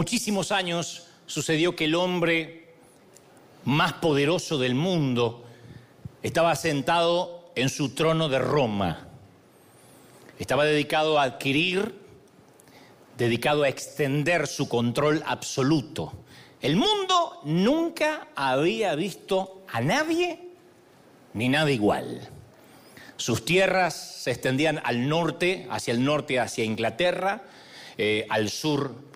Muchísimos años sucedió que el hombre más poderoso del mundo estaba sentado en su trono de Roma. Estaba dedicado a adquirir, dedicado a extender su control absoluto. El mundo nunca había visto a nadie ni nada igual. Sus tierras se extendían al norte, hacia el norte, hacia Inglaterra, eh, al sur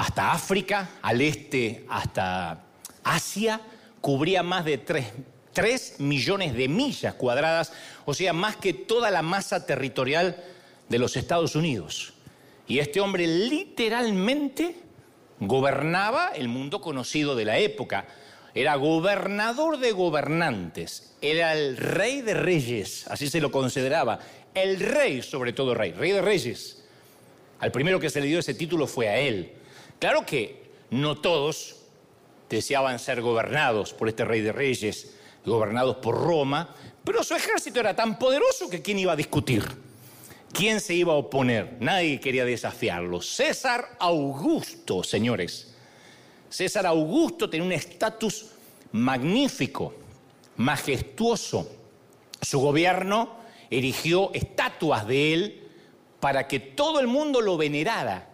hasta África, al este hasta Asia, cubría más de 3, millones de millas cuadradas, o sea, más que toda la masa territorial de los Estados Unidos. Y este hombre literalmente gobernaba el mundo conocido de la época. Era gobernador de gobernantes, era el rey de reyes, así se lo consideraba. El rey, sobre todo rey, rey de reyes. Al primero que se le dio ese título fue a él. Claro que no todos deseaban ser gobernados por este rey de reyes, gobernados por Roma, pero su ejército era tan poderoso que ¿quién iba a discutir? ¿Quién se iba a oponer? Nadie quería desafiarlo. César Augusto, señores. César Augusto tenía un estatus magnífico, majestuoso. Su gobierno erigió estatuas de él para que todo el mundo lo venerara,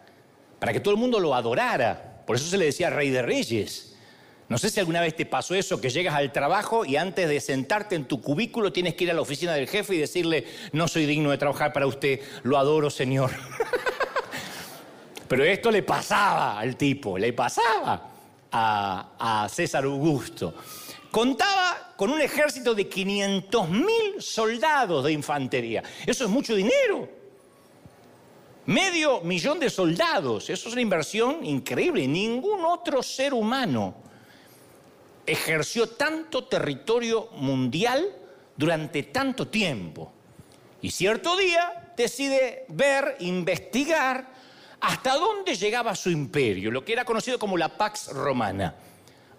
para que todo el mundo lo adorara. Por eso se le decía rey de reyes. No sé si alguna vez te pasó eso, que llegas al trabajo y antes de sentarte en tu cubículo tienes que ir a la oficina del jefe y decirle, no soy digno de trabajar para usted, lo adoro, señor. Pero esto le pasaba al tipo, le pasaba a, César Augusto. Contaba con un ejército de 500 mil soldados de infantería. Eso es mucho dinero. Medio millón de soldados. Eso es una inversión increíble. Ningún otro ser humano ejerció tanto territorio mundial durante tanto tiempo. Y cierto día decide ver, investigar hasta dónde llegaba su imperio, lo que era conocido como la Pax Romana.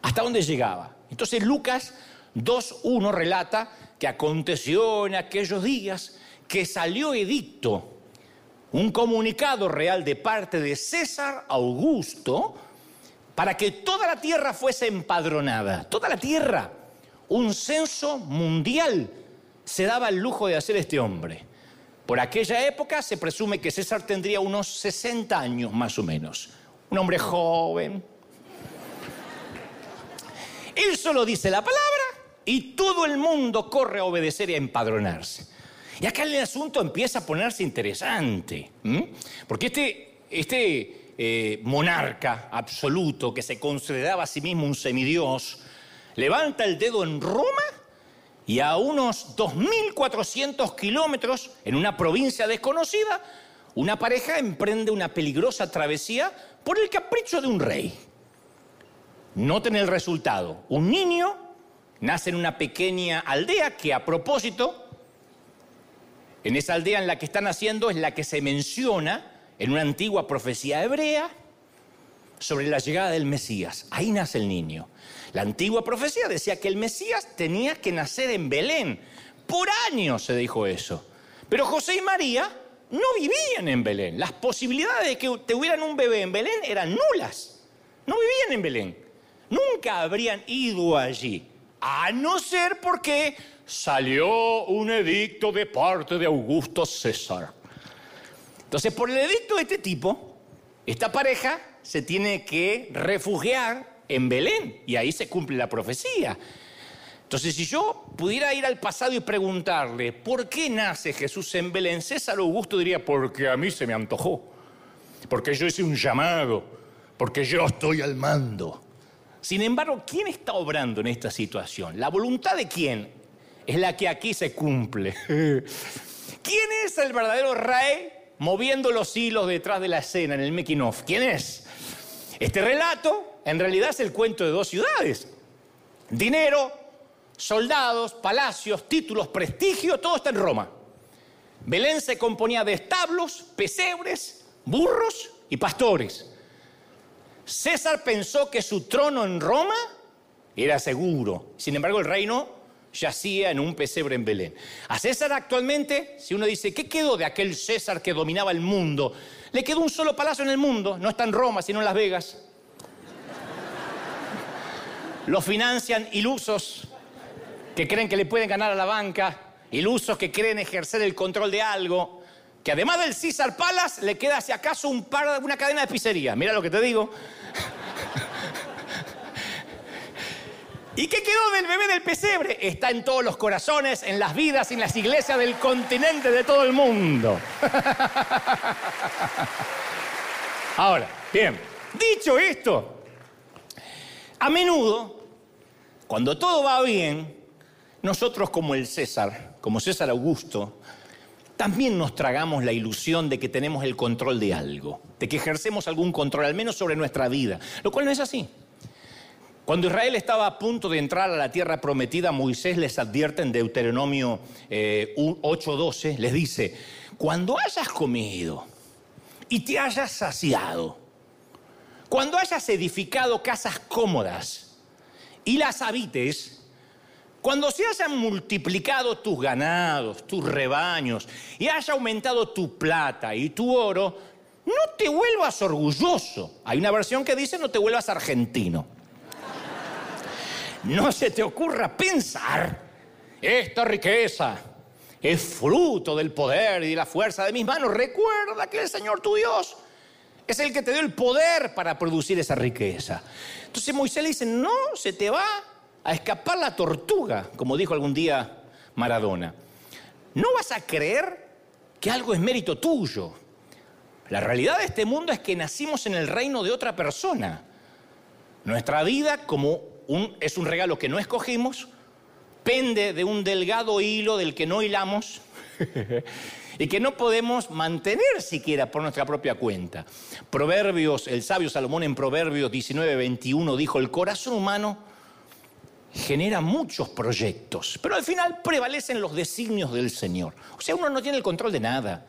¿Hasta dónde llegaba? Entonces Lucas 2.1 relata que aconteció en aquellos días que salió edicto, un comunicado real de parte de César Augusto, para que toda la tierra fuese empadronada, toda la tierra, un censo mundial se daba el lujo de hacer este hombre. Por aquella época se presume que César tendría unos 60 años más o menos. Un hombre joven. Él solo dice la palabra y todo el mundo corre a obedecer y a empadronarse. Y acá el asunto empieza a ponerse interesante. Porque este, este eh, monarca absoluto que se consideraba a sí mismo un semidios, levanta el dedo en Roma y a unos 2.400 kilómetros, en una provincia desconocida, una pareja emprende una peligrosa travesía por el capricho de un rey. Noten el resultado. Un niño nace en una pequeña aldea que a propósito, en esa aldea en la que está naciendo es la que se menciona en una antigua profecía hebrea sobre la llegada del Mesías. Ahí nace el niño. La antigua profecía decía que el Mesías tenía que nacer en Belén. Por años se dijo eso. Pero José y María no vivían en Belén. Las posibilidades de que tuvieran un bebé en Belén eran nulas. No vivían en Belén. Nunca habrían ido allí. A no ser porque salió un edicto de parte de Augusto César. Entonces, por el edicto de este tipo, esta pareja se tiene que refugiar en Belén y ahí se cumple la profecía. Entonces, si yo pudiera ir al pasado y preguntarle, ¿por qué nace Jesús en Belén? César Augusto diría, porque a mí se me antojó, porque yo hice un llamado, porque yo estoy al mando. Sin embargo, ¿quién está obrando en esta situación? ¿La voluntad de quién? Es la que aquí se cumple. ¿Quién es el verdadero rey moviendo los hilos detrás de la escena en el making? ¿Quién es? Este relato en realidad es el cuento de dos ciudades. Dinero, soldados, palacios, títulos, prestigio, todo está en Roma. Belén se componía de establos, pesebres, burros y pastores. César pensó que su trono en Roma era seguro. Sin embargo, el reino yacía en un pesebre en Belén. A César actualmente, si uno dice, ¿qué quedó de aquel César que dominaba el mundo? Le quedó un solo palacio en el mundo, no está en Roma, sino en Las Vegas. Lo financian ilusos que creen que le pueden ganar a la banca, ilusos que creen ejercer el control de algo, que además del Caesar Palace le queda si acaso un par, una cadena de pizzería. Mira lo que te digo. ¿Y qué quedó del bebé del pesebre? Está en todos los corazones, en las vidas, en las iglesias del continente de todo el mundo. Ahora, bien, dicho esto, a menudo, cuando todo va bien, nosotros como el César, como César Augusto, también nos tragamos la ilusión de que tenemos el control de algo, de que ejercemos algún control, al menos sobre nuestra vida, lo cual no es así. Cuando Israel estaba a punto de entrar a la tierra prometida, Moisés les advierte en Deuteronomio 8:12, eh, les dice, cuando hayas comido y te hayas saciado, cuando hayas edificado casas cómodas y las habites, cuando se hayan multiplicado tus ganados, tus rebaños, y haya aumentado tu plata y tu oro, no te vuelvas orgulloso. Hay una versión que dice no te vuelvas argentino no se te ocurra pensar, esta riqueza es fruto del poder y de la fuerza de mis manos. Recuerda que el Señor tu Dios es el que te dio el poder para producir esa riqueza. Entonces Moisés le dice, no, se te va a escapar la tortuga, como dijo algún día Maradona. No vas a creer que algo es mérito tuyo. La realidad de este mundo es que nacimos en el reino de otra persona. Nuestra vida como es un regalo que no escogimos, pende de un delgado hilo del que no hilamos y que no podemos mantener siquiera por nuestra propia cuenta. Proverbios, el sabio Salomón en Proverbios 19, 21 dijo, el corazón humano genera muchos proyectos, pero al final prevalecen los designios del Señor. O sea, uno no tiene el control de nada.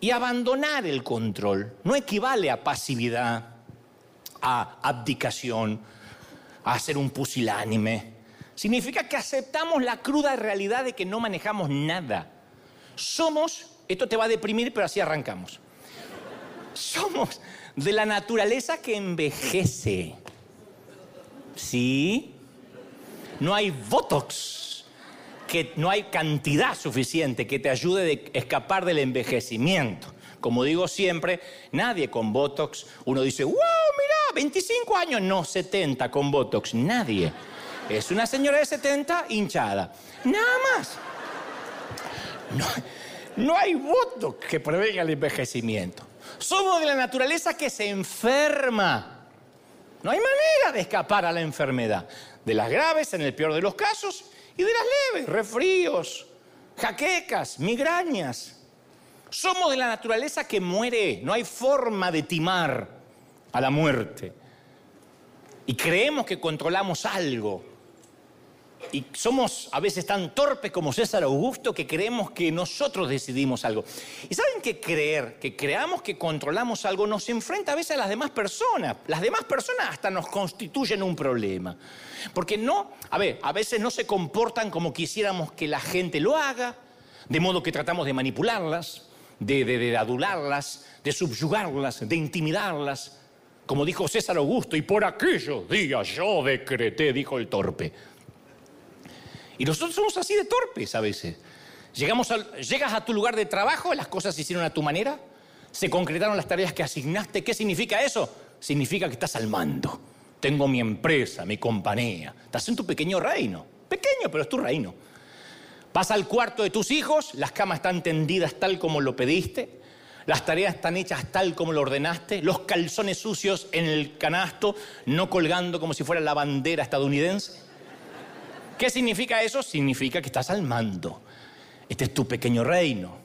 Y abandonar el control no equivale a pasividad, a abdicación, a ser un pusilánime. Significa que aceptamos la cruda realidad de que no manejamos nada. Somos, esto te va a deprimir, pero así arrancamos. Somos de la naturaleza que envejece. ¿Sí? No hay Botox, que no hay cantidad suficiente que te ayude a escapar del envejecimiento. Como digo siempre, nadie con Botox, uno dice, wow, mira, 25 años, no 70 con Botox, nadie. Es una señora de 70 hinchada. Nada más. No, hay Botox que prevenga el envejecimiento. Somos de la naturaleza que se enferma. No hay manera de escapar a la enfermedad. De las graves, en el peor de los casos, y de las leves, resfríos, jaquecas, migrañas. Somos de la naturaleza que muere, no hay forma de timar a la muerte. Y creemos que controlamos algo. Y somos a veces tan torpes como César Augusto que creemos que nosotros decidimos algo. Y saben que creer, que creamos que controlamos algo, nos enfrenta a veces a las demás personas. Las demás personas hasta nos constituyen un problema. Porque no, a ver, a veces no se comportan como quisiéramos que la gente lo haga, de modo que tratamos de manipularlas de, adularlas, de subyugarlas, de intimidarlas. Como dijo César Augusto, y por aquellos días yo decreté, dijo el torpe. Y nosotros somos así de torpes a veces. Llegamos llegas a tu lugar de trabajo, las cosas se hicieron a tu manera, se concretaron las tareas que asignaste. ¿Qué significa eso? Significa que estás al mando. Tengo mi empresa, mi compañía. Estás en tu pequeño reino. Pequeño, pero es tu reino. Vas al cuarto de tus hijos, las camas están tendidas tal como lo pediste, las tareas están hechas tal como lo ordenaste, los calzones sucios en el canasto, no colgando como si fuera la bandera estadounidense. ¿Qué significa eso? Significa que estás al mando. Este es tu pequeño reino.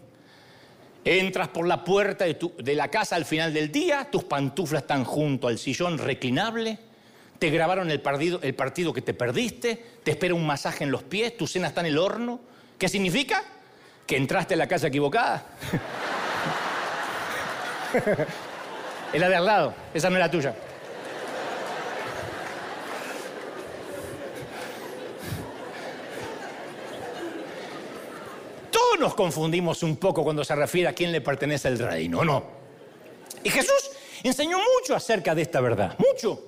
Entras por la puerta de, la casa al final del día, tus pantuflas están junto al sillón reclinable, te grabaron el partido, el partido que te perdiste, te espera un masaje en los pies, tu cena está en el horno, ¿Qué significa? Que entraste en la casa equivocada. es la de al lado, esa no es la tuya. Todos nos confundimos un poco cuando se refiere a quién le pertenece el reino, ¿no? Y Jesús enseñó mucho acerca de esta verdad, mucho.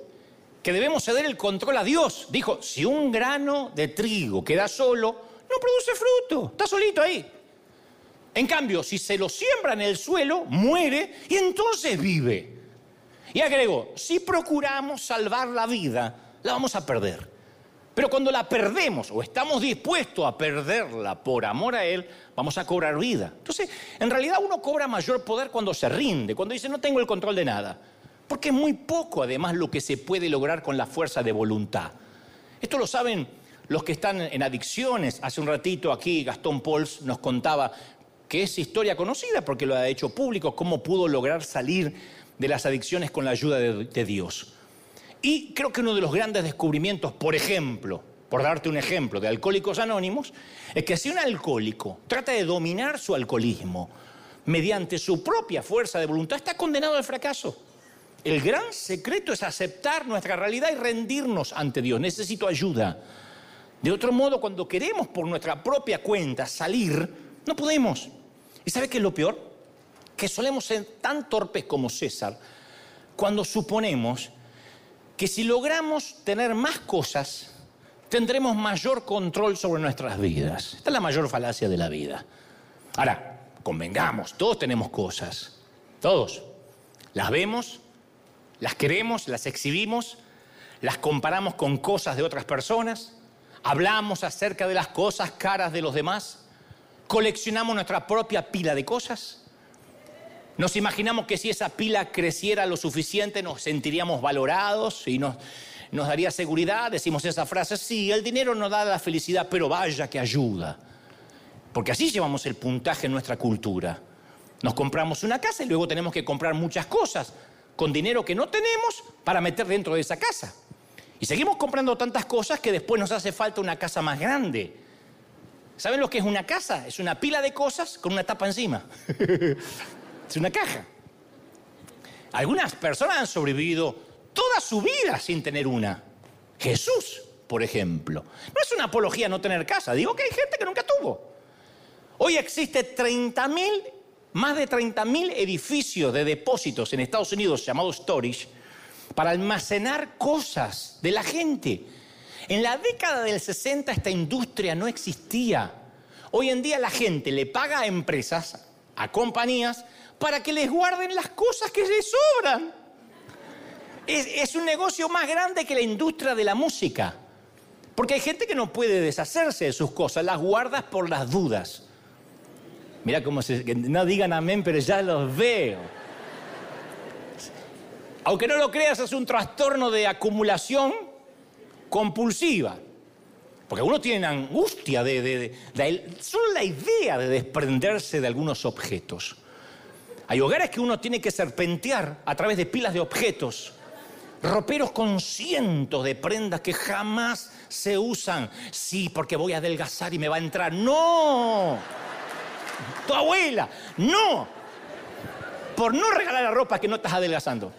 Que debemos ceder el control a Dios. Dijo, si un grano de trigo queda solo, no produce fruto, está solito ahí. En cambio, si se lo siembra en el suelo, muere y entonces vive. Y agregó, si procuramos salvar la vida, la vamos a perder. Pero cuando la perdemos o estamos dispuestos a perderla por amor a Él, vamos a cobrar vida. Entonces, en realidad uno cobra mayor poder cuando se rinde, cuando dice no tengo el control de nada. Porque es muy poco además lo que se puede lograr con la fuerza de voluntad. Esto lo saben los que están en adicciones. Hace un ratito aquí Gastón Pols nos contaba que es historia conocida porque lo ha hecho público, cómo pudo lograr salir de las adicciones con la ayuda de, de Dios. Y creo que uno de los grandes descubrimientos, por ejemplo, por darte un ejemplo, de Alcohólicos Anónimos, es que si un alcohólico trata de dominar su alcoholismo mediante su propia fuerza de voluntad, está condenado al fracaso. El gran secreto es aceptar nuestra realidad y rendirnos ante Dios. Necesito ayuda. De otro modo, cuando queremos por nuestra propia cuenta salir, no podemos. ¿Y sabe qué es lo peor? Que solemos ser tan torpes como César cuando suponemos que si logramos tener más cosas, tendremos mayor control sobre nuestras vidas. Esta es la mayor falacia de la vida. Ahora, convengamos, todos tenemos cosas, todos. Las vemos, las queremos, las exhibimos, las comparamos con cosas de otras personas, hablamos acerca de las cosas caras de los demás, coleccionamos nuestra propia pila de cosas. Nos imaginamos que si esa pila creciera lo suficiente nos sentiríamos valorados y nos, nos daría seguridad. Decimos esa frase, sí, el dinero no da la felicidad, pero vaya que ayuda. Porque así llevamos el puntaje en nuestra cultura. Nos compramos una casa y luego tenemos que comprar muchas cosas con dinero que no tenemos para meter dentro de esa casa. Y seguimos comprando tantas cosas que después nos hace falta una casa más grande. ¿Saben lo que es una casa? Es una pila de cosas con una tapa encima. Es una caja. Algunas personas han sobrevivido toda su vida sin tener una. Jesús, por ejemplo. No es una apología no tener casa, digo que hay gente que nunca tuvo. Hoy existe 30.000, más de 30.000 edificios de depósitos en Estados Unidos llamados storage para almacenar cosas de la gente. En la década del 60 esta industria no existía. Hoy en día la gente le paga a empresas, a compañías, para que les guarden las cosas que les sobran. Es, un negocio más grande que la industria de la música. Porque hay gente que no puede deshacerse de sus cosas, las guardas por las dudas. Mira cómo se... No digan amén, pero ya los veo. Aunque no lo creas, es un trastorno de acumulación compulsiva. Porque uno tiene angustia de, de, solo la idea de desprenderse de algunos objetos. Hay hogares que uno tiene que serpentear a través de pilas de objetos, roperos con cientos de prendas que jamás se usan. Sí, porque voy a adelgazar y me va a entrar. No. Tu abuela, no. Por no regalar la ropa que no estás adelgazando.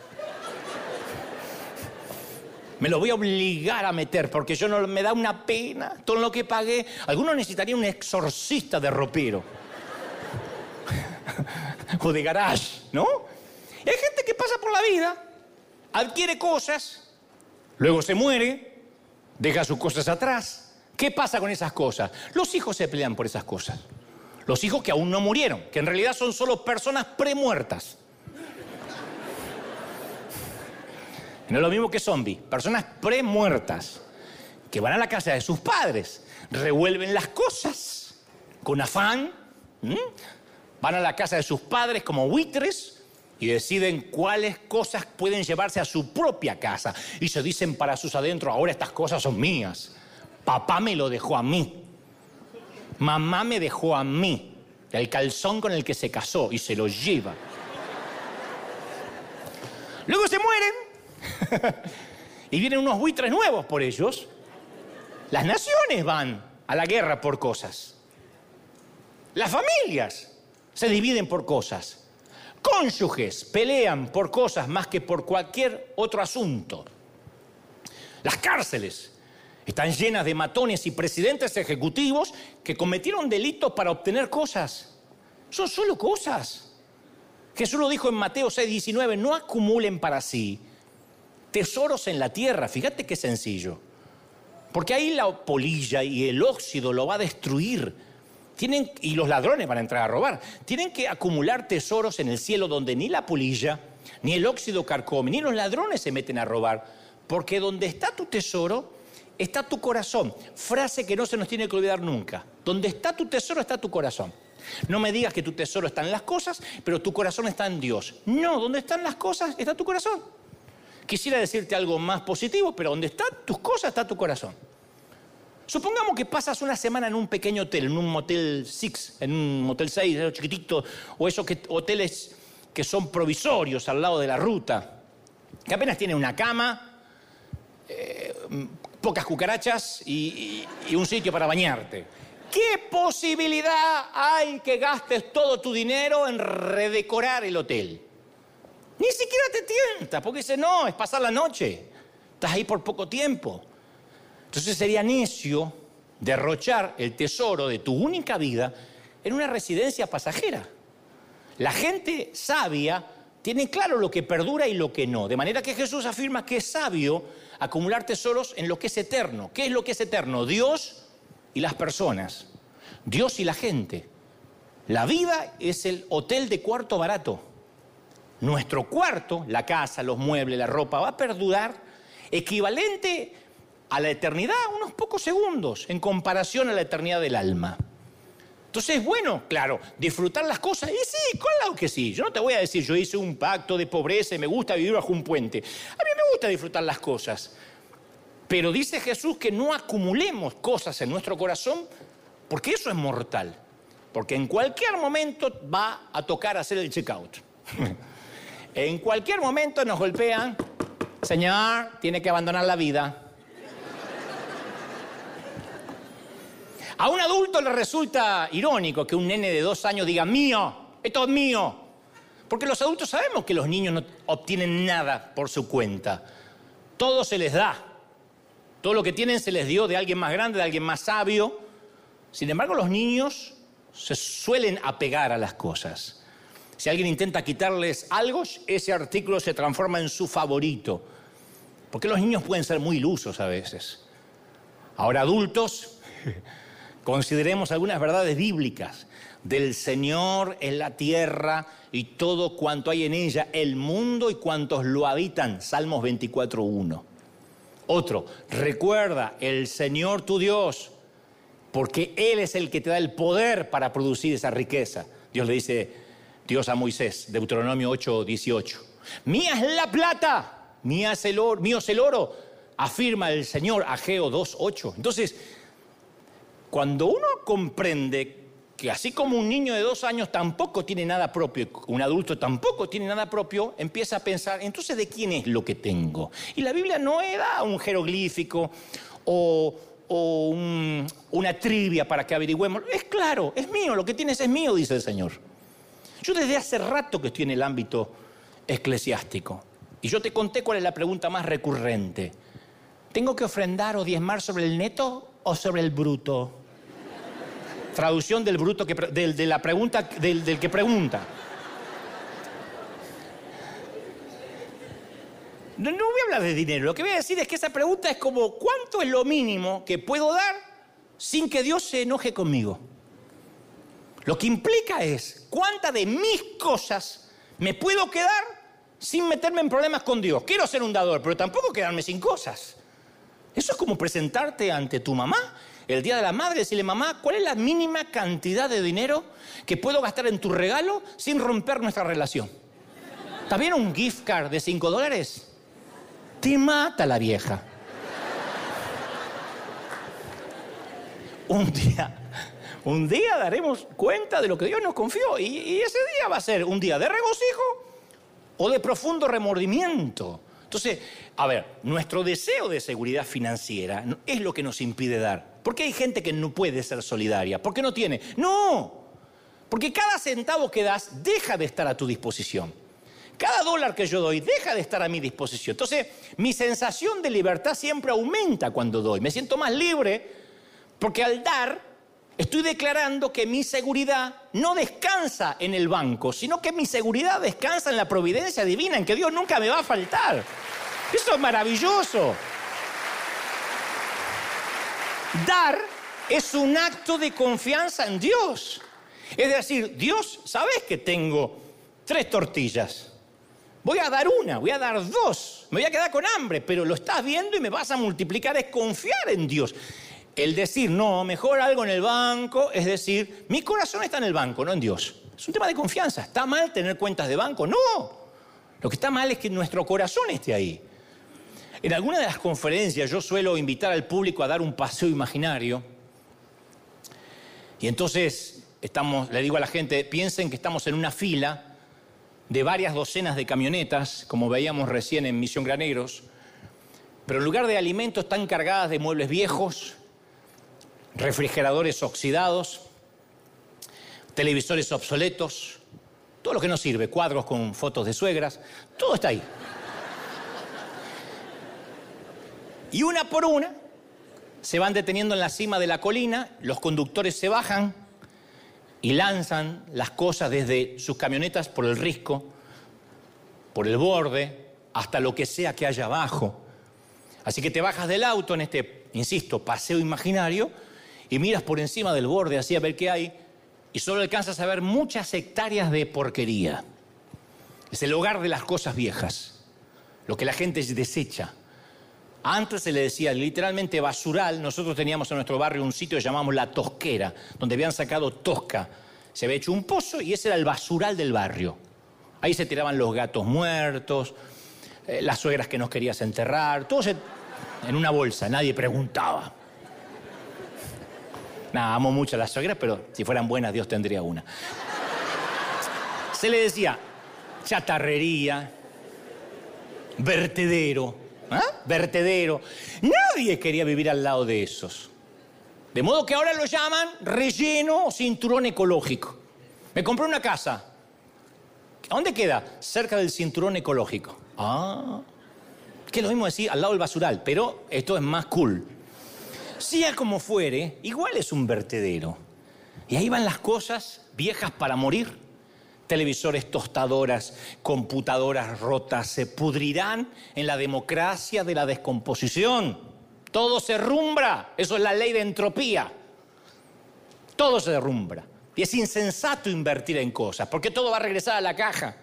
Me lo voy a obligar a meter porque yo no me da una pena todo lo que pagué. Algunos necesitarían un exorcista de ropero o de garage, ¿no? Hay gente que pasa por la vida, adquiere cosas, luego se muere, deja sus cosas atrás. ¿Qué pasa con esas cosas? Los hijos se pelean por esas cosas. Los hijos que aún no murieron, que en realidad son solo personas premuertas. No es lo mismo que zombies, personas premuertas, que van a la casa de sus padres, revuelven las cosas con afán, van a la casa de sus padres como buitres y deciden cuáles cosas pueden llevarse a su propia casa. Y se dicen para sus adentros, ahora estas cosas son mías. Papá me lo dejó a mí. Mamá me dejó a mí. El calzón con el que se casó y se lo lleva. Luego se mueren y vienen unos buitres nuevos por ellos. Las naciones van a la guerra por cosas. Las familias se dividen por cosas. Cónyuges pelean por cosas más que por cualquier otro asunto. Las cárceles están llenas de matones y presidentes ejecutivos que cometieron delitos para obtener cosas. Son solo cosas. Jesús lo dijo en Mateo 6, 19, no acumulen para sí tesoros en la tierra. Fíjate qué sencillo. Porque ahí la polilla y el óxido lo va a destruir. Tienen, y los ladrones van a entrar a robar. Tienen que acumular tesoros en el cielo donde ni la polilla, ni el óxido carcome, ni los ladrones se meten a robar. Porque donde está tu tesoro, está tu corazón. Frase que no se nos tiene que olvidar nunca. Donde está tu tesoro, está tu corazón. No me digas que tu tesoro está en las cosas, pero tu corazón está en Dios. No, donde están las cosas está tu corazón. Quisiera decirte algo más positivo, pero donde están tus cosas está tu corazón. Supongamos que pasas una semana en un pequeño hotel, en un motel 6, en un motel 6, chiquitito, o esos hoteles que son provisorios al lado de la ruta, que apenas tienen una cama, eh, pocas cucarachas y un sitio para bañarte. ¿Qué posibilidad hay que gastes todo tu dinero en redecorar el hotel? Ni siquiera te tienta, porque dice, no, es pasar la noche. Estás ahí por poco tiempo. Entonces sería necio derrochar el tesoro de tu única vida en una residencia pasajera. La gente sabia tiene claro lo que perdura y lo que no. De manera que Jesús afirma que es sabio acumular tesoros en lo que es eterno. ¿Qué es lo que es eterno? Dios y las personas, Dios y la gente. La vida es el hotel de cuarto barato. Nuestro cuarto, la casa, los muebles, la ropa, va a perdurar equivalente a la eternidad unos pocos segundos en comparación a la eternidad del alma. Entonces, bueno, claro, disfrutar las cosas, y sí, claro que sí. Yo no te voy a decir, yo hice un pacto de pobreza y me gusta vivir bajo un puente. A mí me gusta disfrutar las cosas. Pero dice Jesús que no acumulemos cosas en nuestro corazón porque eso es mortal. Porque en cualquier momento va a tocar hacer el checkout. en cualquier momento nos golpean, Señor, tiene que abandonar la vida. A un adulto le resulta irónico que un nene de dos años diga, mío, esto es mío. Porque los adultos sabemos que los niños no obtienen nada por su cuenta. Todo se les da. Todo lo que tienen se les dio de alguien más grande, de alguien más sabio. Sin embargo, los niños se suelen apegar a las cosas. Si alguien intenta quitarles algo, ese artículo se transforma en su favorito. Porque los niños pueden ser muy ilusos a veces. Ahora, adultos, consideremos algunas verdades bíblicas. Del Señor en la tierra y todo cuanto hay en ella, el mundo y cuantos lo habitan. Salmos 24.1. Otro, recuerda, el Señor tu Dios, porque Él es el que te da el poder para producir esa riqueza. Dios le dice, Dios a Moisés, Deuteronomio 8, 18. Mía es la plata, el oro, mío es el oro, afirma el Señor, Ageo 2, 8. Entonces, cuando uno comprende que así como un niño de dos años tampoco tiene nada propio, un adulto tampoco tiene nada propio, empieza a pensar, entonces, ¿de quién es lo que tengo? Y la Biblia no era un jeroglífico o, una trivia para que averigüemos. Es claro, es mío, lo que tienes es mío, dice el Señor. Yo desde hace rato que estoy en el ámbito eclesiástico. Y yo te conté cuál es la pregunta más recurrente. ¿Tengo que ofrendar o diezmar sobre el neto o sobre el bruto? Traducción del bruto que, de la pregunta del, del que pregunta. No, voy a hablar de dinero. Lo que voy a decir es que esa pregunta es como ¿cuánto es lo mínimo que puedo dar sin que Dios se enoje conmigo? Lo que implica es cuánta de mis cosas me puedo quedar sin meterme en problemas con Dios. Quiero ser un dador, pero tampoco quedarme sin cosas. Eso es como presentarte ante tu mamá el día de la madre, decirle, mamá, ¿cuál es la mínima cantidad de dinero que puedo gastar en tu regalo sin romper nuestra relación? ¿Está bien un gift card de 5 dólares? Te mata la vieja. Un día, un día daremos cuenta de lo que Dios nos confió y, ese día va a ser un día de regocijo o de profundo remordimiento. Entonces, a ver, nuestro deseo de seguridad financiera es lo que nos impide dar. ¿Por qué hay gente que no puede ser solidaria? ¿Por qué no tiene? No, porque cada centavo que das deja de estar a tu disposición. Cada dólar que yo doy deja de estar a mi disposición. Entonces, mi sensación de libertad siempre aumenta cuando doy. Me siento más libre porque al dar estoy declarando que mi seguridad no descansa en el banco, sino que mi seguridad descansa en la providencia divina, en que Dios nunca me va a faltar. Eso es maravilloso. Dar es un acto de confianza en Dios. Es decir, Dios, ¿sabes que tengo tres tortillas? Voy a dar una, voy a dar dos, me voy a quedar con hambre, pero lo estás viendo y me vas a multiplicar, es confiar en Dios. El decir, no, mejor algo en el banco, es decir, mi corazón está en el banco, no en Dios. Es un tema de confianza. ¿Está mal tener cuentas de banco? No. Lo que está mal es que nuestro corazón esté ahí. En alguna de las conferencias yo suelo invitar al público a dar un paseo imaginario. Y entonces estamos, le digo a la gente, piensen que estamos en una fila de varias docenas de camionetas, como veíamos recién en Misión Graneros, pero en lugar de alimentos están cargadas de muebles viejos, refrigeradores oxidados, televisores obsoletos, todo lo que no sirve, cuadros con fotos de suegras, todo está ahí. Y una por una se van deteniendo en la cima de la colina, los conductores se bajan, y lanzan las cosas desde sus camionetas por el risco, por el borde, hasta lo que sea que haya abajo. Así que te bajas del auto en este, insisto, paseo imaginario y miras por encima del borde así a ver qué hay y solo alcanzas a ver muchas hectáreas de porquería. Es el hogar de las cosas viejas, lo que la gente desecha. Antes se le decía literalmente basural. Nosotros teníamos en nuestro barrio un sitio que llamamos La Tosquera, donde habían sacado tosca. Se había hecho un pozo y ese era el basural del barrio. Ahí se tiraban los gatos muertos, eh, las suegras que nos querías enterrar, todo en una bolsa, nadie preguntaba. Nada, amo mucho a las suegras, pero si fueran buenas, Dios tendría una. Se le decía chatarrería, vertedero, ¿Ah? Vertedero. Nadie quería vivir al lado de esos. De modo que ahora lo llaman relleno o cinturón ecológico. Me compré una casa. ¿A dónde queda? Cerca del cinturón ecológico. Ah. Que es lo mismo decir al lado del basural, pero esto es más cool. Sea como fuere, igual es un vertedero. Y ahí van las cosas viejas para morir televisores tostadoras, computadoras rotas, se pudrirán en la democracia de la descomposición. Todo se derrumbra, eso es la ley de entropía. Todo se derrumbra. Y es insensato invertir en cosas, porque todo va a regresar a la caja.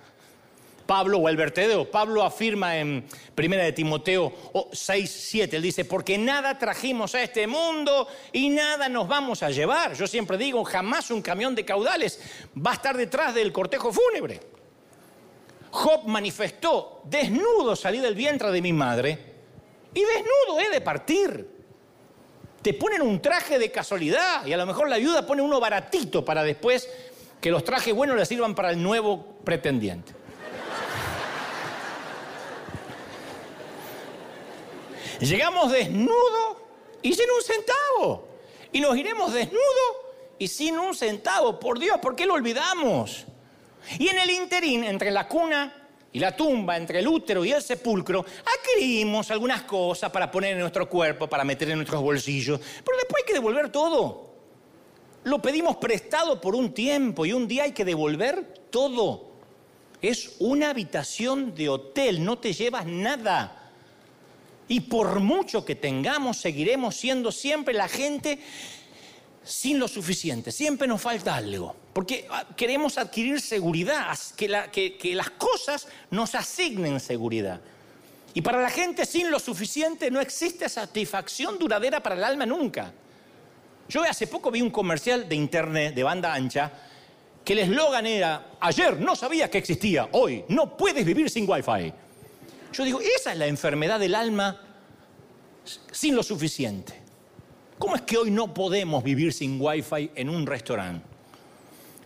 Pablo o el vertedero. Pablo afirma en 1 de Timoteo 6, 7, él dice, porque nada trajimos a este mundo y nada nos vamos a llevar. Yo siempre digo, jamás un camión de caudales va a estar detrás del cortejo fúnebre. Job manifestó, desnudo salí del vientre de mi madre y desnudo he de partir. Te ponen un traje de casualidad y a lo mejor la ayuda pone uno baratito para después que los trajes buenos le sirvan para el nuevo pretendiente. Llegamos desnudos y sin un centavo. Y nos iremos desnudos y sin un centavo. Por Dios, ¿por qué lo olvidamos? Y en el interín, entre la cuna y la tumba, entre el útero y el sepulcro, adquirimos algunas cosas para poner en nuestro cuerpo, para meter en nuestros bolsillos. Pero después hay que devolver todo. Lo pedimos prestado por un tiempo y un día hay que devolver todo. Es una habitación de hotel, no te llevas nada. Y por mucho que tengamos, seguiremos siendo siempre la gente sin lo suficiente. Siempre nos falta algo. Porque ah, queremos adquirir seguridad, que, las cosas nos asignen seguridad. Y para la gente sin lo suficiente no existe satisfacción duradera para el alma nunca. Yo hace poco vi un comercial de internet de banda ancha que el eslogan era, ayer no sabía que existía, hoy no puedes vivir sin wifi. Yo digo, esa es la enfermedad del alma sin lo suficiente. ¿Cómo es que hoy no podemos vivir sin wifi en un restaurante?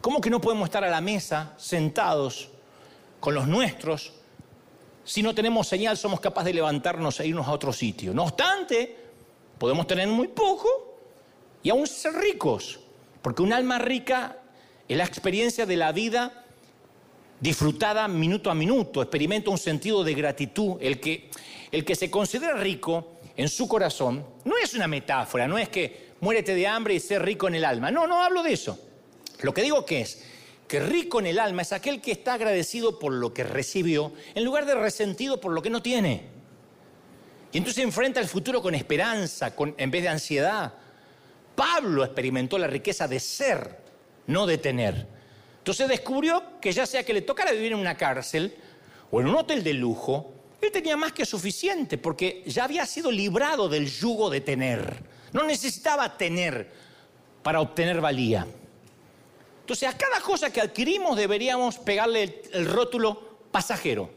¿Cómo que no podemos estar a la mesa sentados con los nuestros si no tenemos señal somos capaces de levantarnos e irnos a otro sitio? No obstante, podemos tener muy poco y aún ser ricos, porque un alma rica es la experiencia de la vida disfrutada minuto a minuto, experimenta un sentido de gratitud. El que, el que se considera rico en su corazón no es una metáfora, no es que, muérete de hambre y sé rico en el alma. No, no hablo de eso. Lo que digo que es que rico en el alma es aquel que está agradecido por lo que recibió en lugar de resentido por lo que no tiene. Y entonces enfrenta el futuro con esperanza, en vez de ansiedad. Pablo experimentó la riqueza de ser, no de tener. Entonces descubrió que ya sea que le tocara vivir en una cárcel o en un hotel de lujo, él tenía más que suficiente porque ya había sido librado del yugo de tener. No necesitaba tener para obtener valía. Entonces a cada cosa que adquirimos deberíamos pegarle el, rótulo pasajero.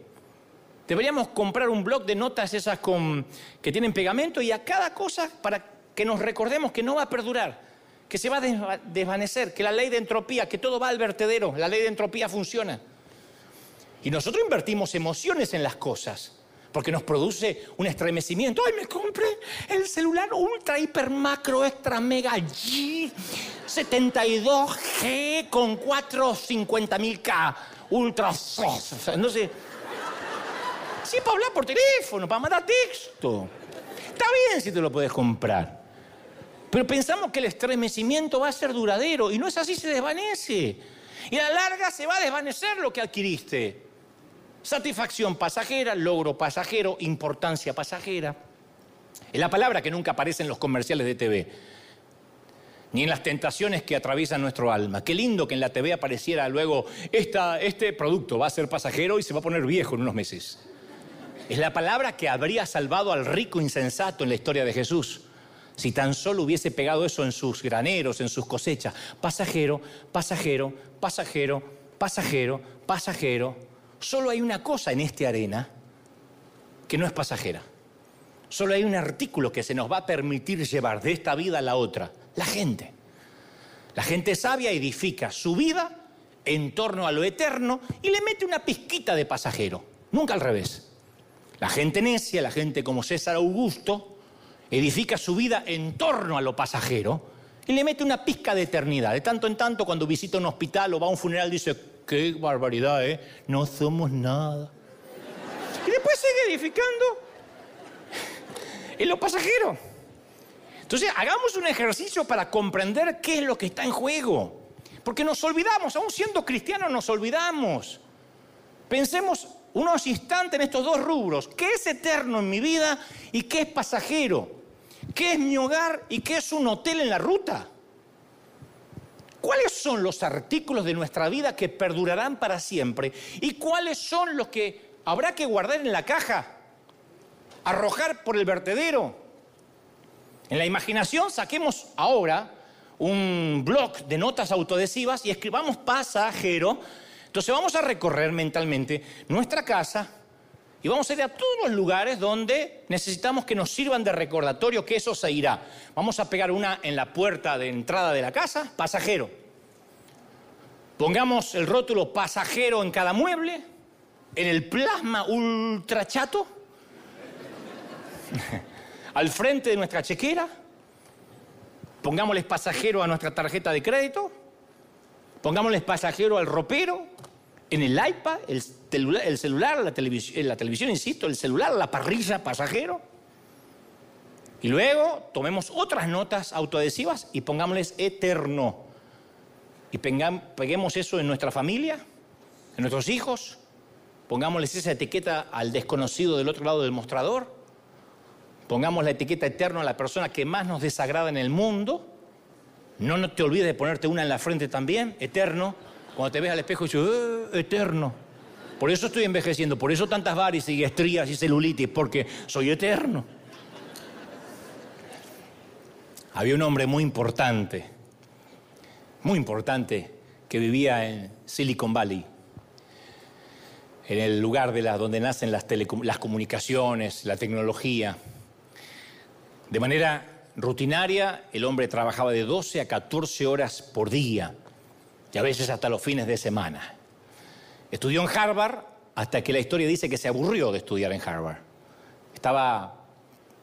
Deberíamos comprar un blog de notas esas con, que tienen pegamento y a cada cosa para que nos recordemos que no va a perdurar, que se va a desvanecer, que la ley de entropía, que todo va al vertedero, la ley de entropía funciona. Y nosotros invertimos emociones en las cosas porque nos produce un estremecimiento. ¡Ay, me compré el celular ultra, hiper, macro, extra, mega G 72G con 450 mil K! Ultra, no sé. Sí, para hablar por teléfono, para mandar texto. Está bien si te lo puedes comprar. Pero pensamos que el estremecimiento va a ser duradero y no es así, se desvanece. Y a la larga se va a desvanecer lo que adquiriste. Satisfacción pasajera, logro pasajero, importancia pasajera. Es la palabra que nunca aparece en los comerciales de TV, ni en las tentaciones que atraviesan nuestro alma. Qué lindo que en la TV apareciera luego, este producto va a ser pasajero y se va a poner viejo en unos meses. Es la palabra que habría salvado al rico insensato en la historia de Jesús. Si tan solo hubiese pegado eso en sus graneros, en sus cosechas. Pasajero, pasajero, pasajero, pasajero, pasajero, Solo hay una cosa en esta arena que no es pasajera. Solo hay un artículo que se nos va a permitir llevar de esta vida a la otra, la gente. La gente sabia edifica su vida en torno a lo eterno y le mete una pizquita de pasajero, nunca al revés. La gente necia, la gente como César Augusto, edifica su vida en torno a lo pasajero y le mete una pizca de eternidad. De tanto en tanto, cuando visita un hospital o va a un funeral, dice, qué barbaridad, ¿eh? No somos nada. Y después sigue edificando en lo pasajero. Entonces, hagamos un ejercicio para comprender qué es lo que está en juego. Porque nos olvidamos, aún siendo cristianos nos olvidamos. Pensemos unos instantes en estos dos rubros. ¿Qué es eterno en mi vida y qué es pasajero? ¿Qué es mi hogar y qué es un hotel en la ruta? ¿Cuáles son los artículos de nuestra vida que perdurarán para siempre? ¿Y cuáles son los que habrá que guardar en la caja? ¿Arrojar por el vertedero? En la imaginación saquemos ahora un blog de notas autoadhesivas y escribamos pasajero. Entonces vamos a recorrer mentalmente nuestra casa y vamos a ir a todos los lugares donde necesitamos que nos sirvan de recordatorio que eso se irá. Vamos a pegar una en la puerta de entrada de la casa, pasajero. Pongamos el rótulo pasajero en cada mueble, en el plasma ultra chato, al frente de nuestra chequera. Pongámosles pasajero a nuestra tarjeta de crédito. Pongámosles pasajero al ropero, en el iPad, el, celular, la, televisión, la televisión, insisto, el celular, la parrilla, pasajero. Y luego tomemos otras notas autoadhesivas y pongámosles eterno. Y peguemos eso en nuestra familia, en nuestros hijos. Pongámosles esa etiqueta al desconocido del otro lado del mostrador. Pongamos la etiqueta eterno a la persona que más nos desagrada en el mundo. No te olvides de ponerte una en la frente también, eterno. Cuando te ves al espejo dices, eh, eterno. Por eso estoy envejeciendo, por eso tantas varices y estrías y celulitis, porque soy eterno. Había un hombre muy importante, muy importante, que vivía en Silicon Valley, en el lugar de la, donde nacen las, las comunicaciones, la tecnología. De manera rutinaria, el hombre trabajaba de 12 a 14 horas por día y a veces hasta los fines de semana. Estudió en Harvard hasta que la historia dice que se aburrió de estudiar en Harvard. Estaba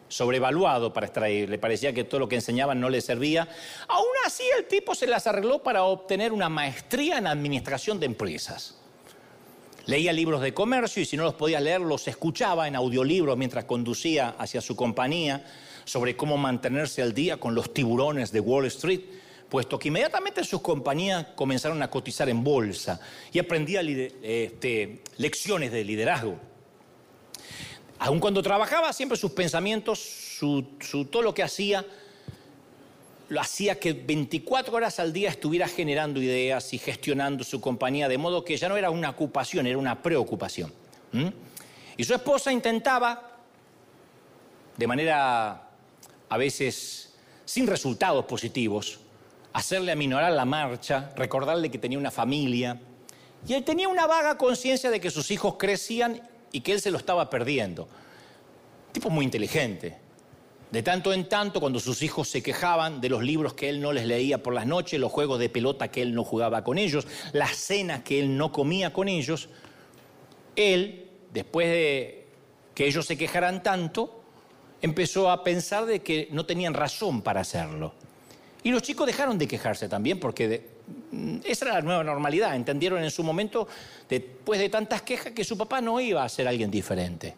sobrevaluado para extraer, le parecía que todo lo que enseñaban no le servía. Aún así el tipo se las arregló para obtener una maestría en administración de empresas. Leía libros de comercio y si no los podía leer, los escuchaba en audiolibros mientras conducía hacia su compañía sobre cómo mantenerse al día con los tiburones de Wall Street, puesto que inmediatamente sus compañías comenzaron a cotizar en bolsa y aprendía este, lecciones de liderazgo. Aun cuando trabajaba, siempre sus pensamientos, su, todo lo que hacía, lo hacía que 24 horas al día estuviera generando ideas y gestionando su compañía, de modo que ya no era una ocupación, era una preocupación. Y su esposa intentaba, de manera a veces sin resultados positivos, hacerle aminorar la marcha, recordarle que tenía una familia. Y él tenía una vaga conciencia de que sus hijos crecían y que él se lo estaba perdiendo. Tipo muy inteligente. De tanto en tanto, cuando sus hijos se quejaban de los libros que él no les leía por las noches, los juegos de pelota que él no jugaba con ellos, las cenas que él no comía con ellos, él, después de que ellos se quejaran tanto, empezó a pensar de que no tenían razón para hacerlo. Y los chicos dejaron de quejarse también porque mm, esa era la nueva normalidad. Entendieron en su momento, después de tantas quejas, que su papá no iba a ser alguien diferente.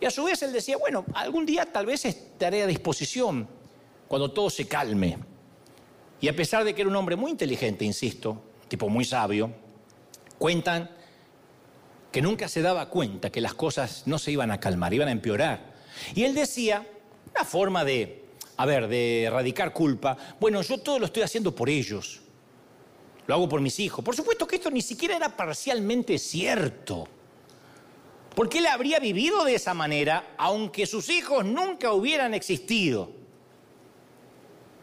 Y a su vez él decía, bueno, algún día tal vez estaré a disposición cuando todo se calme. Y a pesar de que era un hombre muy inteligente, insisto, tipo muy sabio, cuentan que nunca se daba cuenta que las cosas no se iban a calmar, iban a empeorar. Y él decía, una forma de, a ver, de erradicar culpa, bueno, yo todo lo estoy haciendo por ellos, lo hago por mis hijos. Por supuesto que esto ni siquiera era parcialmente cierto. Porque él habría vivido de esa manera aunque sus hijos nunca hubieran existido.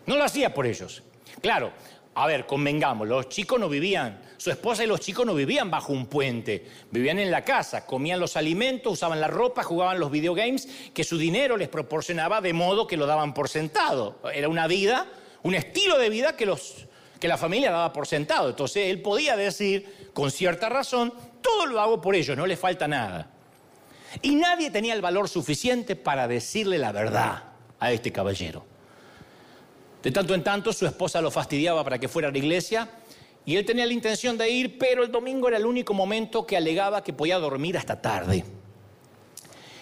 No lo hacía por ellos. Claro, a ver, convengamos, los chicos no vivían su esposa y los chicos no vivían bajo un puente, vivían en la casa, comían los alimentos, usaban la ropa, jugaban los videogames que su dinero les proporcionaba de modo que lo daban por sentado. Era una vida, un estilo de vida que, los, que la familia daba por sentado. Entonces él podía decir, con cierta razón, todo lo hago por ellos, no le falta nada. Y nadie tenía el valor suficiente para decirle la verdad a este caballero. De tanto en tanto su esposa lo fastidiaba para que fuera a la iglesia y él tenía la intención de ir, pero el domingo era el único momento que alegaba que podía dormir hasta tarde.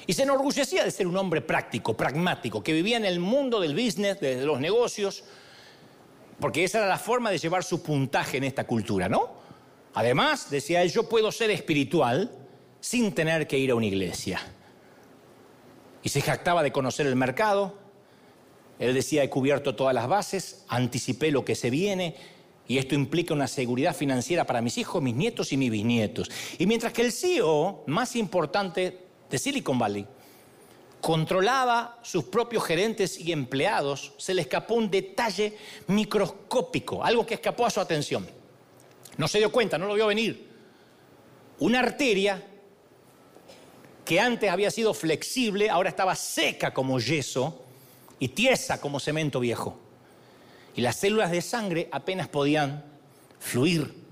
Y se enorgullecía de ser un hombre práctico, pragmático, que vivía en el mundo del business, de los negocios, porque esa era la forma de llevar su puntaje en esta cultura, ¿no? Además, decía él, yo puedo ser espiritual sin tener que ir a una iglesia. Y se jactaba de conocer el mercado. Él decía, he cubierto todas las bases, anticipé lo que se viene, y esto implica una seguridad financiera para mis hijos, mis nietos y mis bisnietos. Y mientras que el CEO más importante de Silicon Valley controlaba sus propios gerentes y empleados, se le escapó un detalle microscópico, algo que escapó a su atención. No se dio cuenta, no lo vio venir. Una arteria que antes había sido flexible, ahora estaba seca como yeso y tiesa como cemento viejo y las células de sangre apenas podían fluir.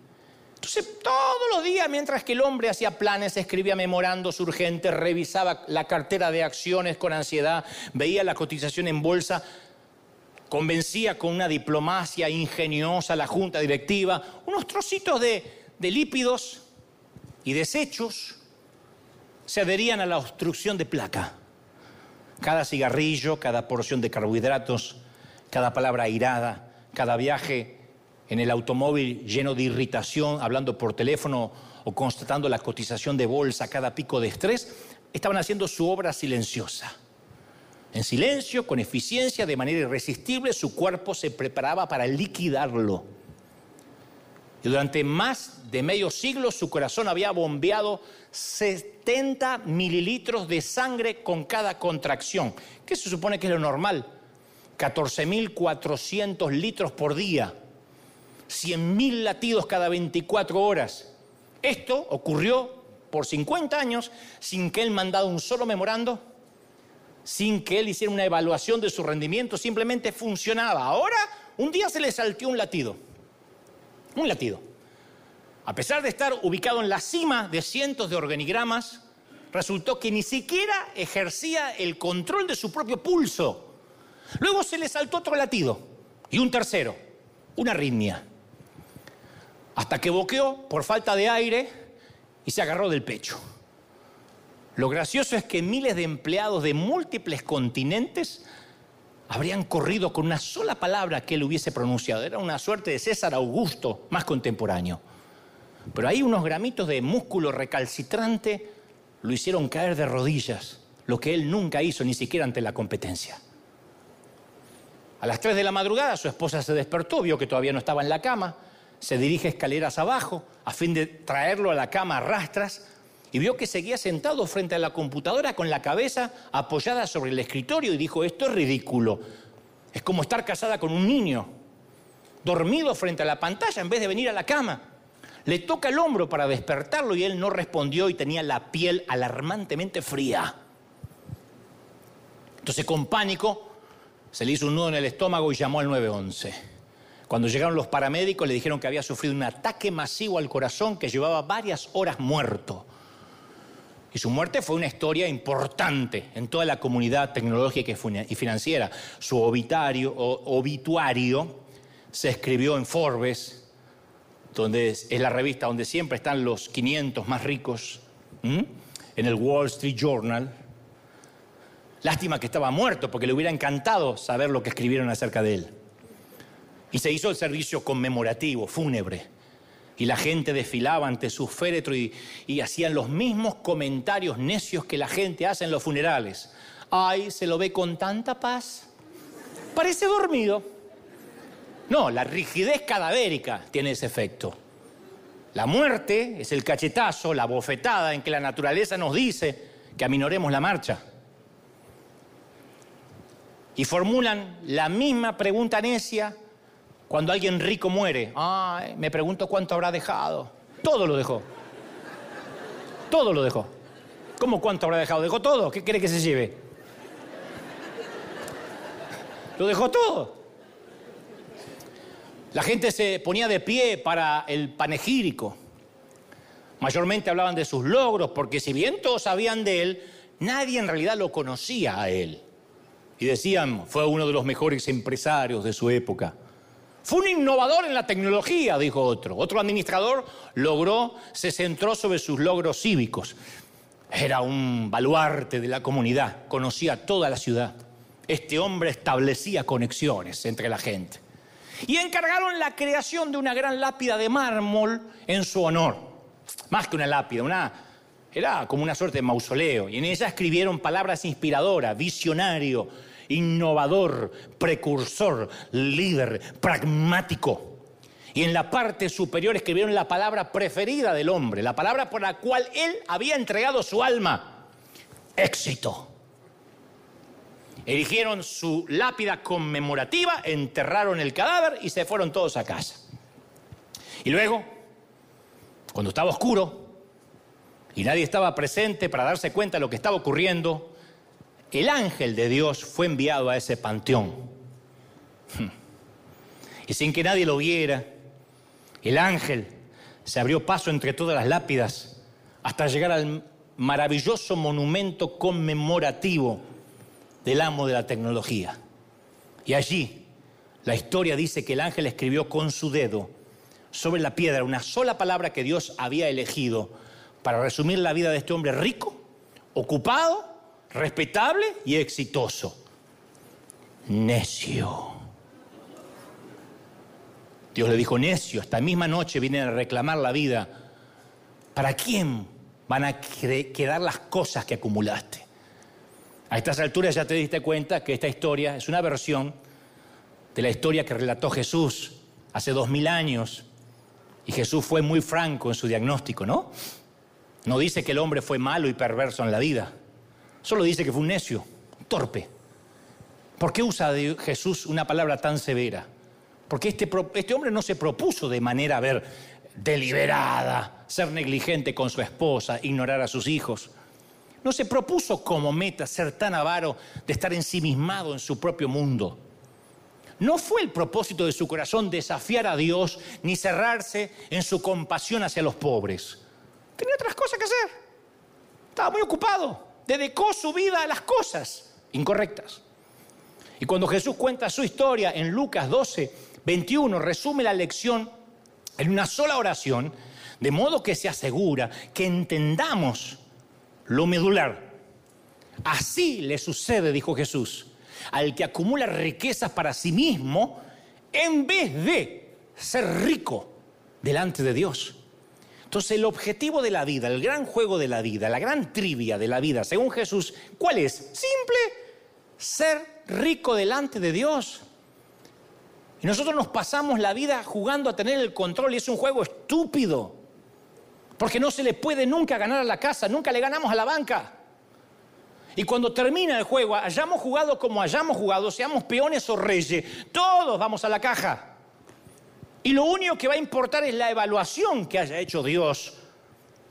Entonces, todos los días, mientras que el hombre hacía planes, escribía memorandos urgentes, revisaba la cartera de acciones con ansiedad, veía la cotización en bolsa, convencía con una diplomacia ingeniosa la junta directiva, unos trocitos de, de lípidos y desechos se adherían a la obstrucción de placa. Cada cigarrillo, cada porción de carbohidratos, cada palabra airada, cada viaje en el automóvil lleno de irritación, hablando por teléfono o constatando la cotización de bolsa, cada pico de estrés, estaban haciendo su obra silenciosa. En silencio, con eficiencia, de manera irresistible, su cuerpo se preparaba para liquidarlo. Y durante más de medio siglo su corazón había bombeado 70 mililitros de sangre con cada contracción, que se supone que es lo normal 14.400 litros por día, 100.000 latidos cada 24 horas. Esto ocurrió por 50 años sin que él mandado un solo memorando, sin que él hiciera una evaluación de su rendimiento, simplemente funcionaba. Ahora, un día se le salteó un latido, un latido. A pesar de estar ubicado en la cima de cientos de organigramas, resultó que ni siquiera ejercía el control de su propio pulso. Luego se le saltó otro latido y un tercero, una arritmia. Hasta que boqueó por falta de aire y se agarró del pecho. Lo gracioso es que miles de empleados de múltiples continentes habrían corrido con una sola palabra que él hubiese pronunciado. Era una suerte de César Augusto más contemporáneo. Pero ahí unos gramitos de músculo recalcitrante lo hicieron caer de rodillas, lo que él nunca hizo ni siquiera ante la competencia. A las 3 de la madrugada su esposa se despertó, vio que todavía no estaba en la cama, se dirige escaleras abajo a fin de traerlo a la cama a rastras y vio que seguía sentado frente a la computadora con la cabeza apoyada sobre el escritorio y dijo, esto es ridículo. Es como estar casada con un niño, dormido frente a la pantalla en vez de venir a la cama. Le toca el hombro para despertarlo y él no respondió y tenía la piel alarmantemente fría. Entonces con pánico se le hizo un nudo en el estómago y llamó al 911. Cuando llegaron los paramédicos le dijeron que había sufrido un ataque masivo al corazón que llevaba varias horas muerto. Y su muerte fue una historia importante en toda la comunidad tecnológica y financiera. Su obituario, se escribió en Forbes, donde es, la revista donde siempre están los 500 más ricos, en el Wall Street Journal. Lástima que estaba muerto, porque le hubiera encantado saber lo que escribieron acerca de él. Y se hizo el servicio conmemorativo, fúnebre. Y la gente desfilaba ante su féretro y, y hacían los mismos comentarios necios que la gente hace en los funerales. Ay, se lo ve con tanta paz. Parece dormido. No, la rigidez cadavérica tiene ese efecto. La muerte es el cachetazo, la bofetada en que la naturaleza nos dice que aminoremos la marcha. Y formulan la misma pregunta necia cuando alguien rico muere. Ay, me pregunto cuánto habrá dejado. Todo lo dejó. Todo lo dejó. ¿Cómo cuánto habrá dejado? ¿Dejó todo? ¿Qué quiere que se lleve? Lo dejó todo. La gente se ponía de pie para el panegírico. Mayormente hablaban de sus logros, porque si bien todos sabían de él, nadie en realidad lo conocía a él. Y decían, fue uno de los mejores empresarios de su época. Fue un innovador en la tecnología, dijo otro. Otro administrador logró, se centró sobre sus logros cívicos. Era un baluarte de la comunidad, conocía toda la ciudad. Este hombre establecía conexiones entre la gente y encargaron la creación de una gran lápida de mármol en su honor. Más que una lápida, era como una suerte de mausoleo. Y en ella escribieron palabras inspiradoras, visionario, innovador, precursor, líder, pragmático. Y en la parte superior escribieron la palabra preferida del hombre, la palabra por la cual él había entregado su alma, éxito. Erigieron su lápida conmemorativa, enterraron el cadáver y se fueron todos a casa. Y luego, cuando estaba oscuro y nadie estaba presente para darse cuenta de lo que estaba ocurriendo, el ángel de Dios fue enviado a ese panteón. Y sin que nadie lo viera, el ángel se abrió paso entre todas las lápidas hasta llegar al maravilloso monumento conmemorativo del amo de la tecnología. Y allí la historia dice que el ángel escribió con su dedo sobre la piedra una sola palabra que Dios había elegido para resumir la vida de este hombre rico, ocupado, respetable y exitoso. Necio. Dios le dijo, necio, esta misma noche vienen a reclamar la vida. ¿Para quién van a quedar las cosas que acumulaste? A estas alturas ya te diste cuenta que esta historia es una versión de la historia que relató Jesús hace dos mil años. Y Jesús fue muy franco en su diagnóstico, ¿no? No dice que el hombre fue malo y perverso en la vida. Solo dice que fue un necio, torpe. ¿Por qué usa Jesús una palabra tan severa? Porque este, este hombre no se propuso de manera, ver, deliberada, ser negligente con su esposa, ignorar a sus hijos. No se propuso como meta ser tan avaro de estar ensimismado en su propio mundo. No fue el propósito de su corazón desafiar a Dios ni cerrarse en su compasión hacia los pobres. Tenía otras cosas que hacer. Estaba muy ocupado. Dedicó su vida a las cosas incorrectas. Y cuando Jesús cuenta su historia en Lucas 12, 21, resume la lección en una sola oración De modo que se asegura que entendamos lo medular. Así le sucede, dijo Jesús, al que acumula riquezas para sí mismo en vez de ser rico delante de Dios. Entonces el objetivo de la vida, el gran juego de la vida, la gran trivia de la vida, según Jesús, ¿cuál es? Simple, ser rico delante de Dios. Y nosotros nos pasamos la vida jugando a tener el control y es un juego estúpido. Porque no se le puede nunca ganar a la casa, nunca le ganamos a la banca. Y cuando termina el juego, hayamos jugado como hayamos jugado, seamos peones o reyes, todos vamos a la caja. Y lo único que va a importar es la evaluación que haya hecho Dios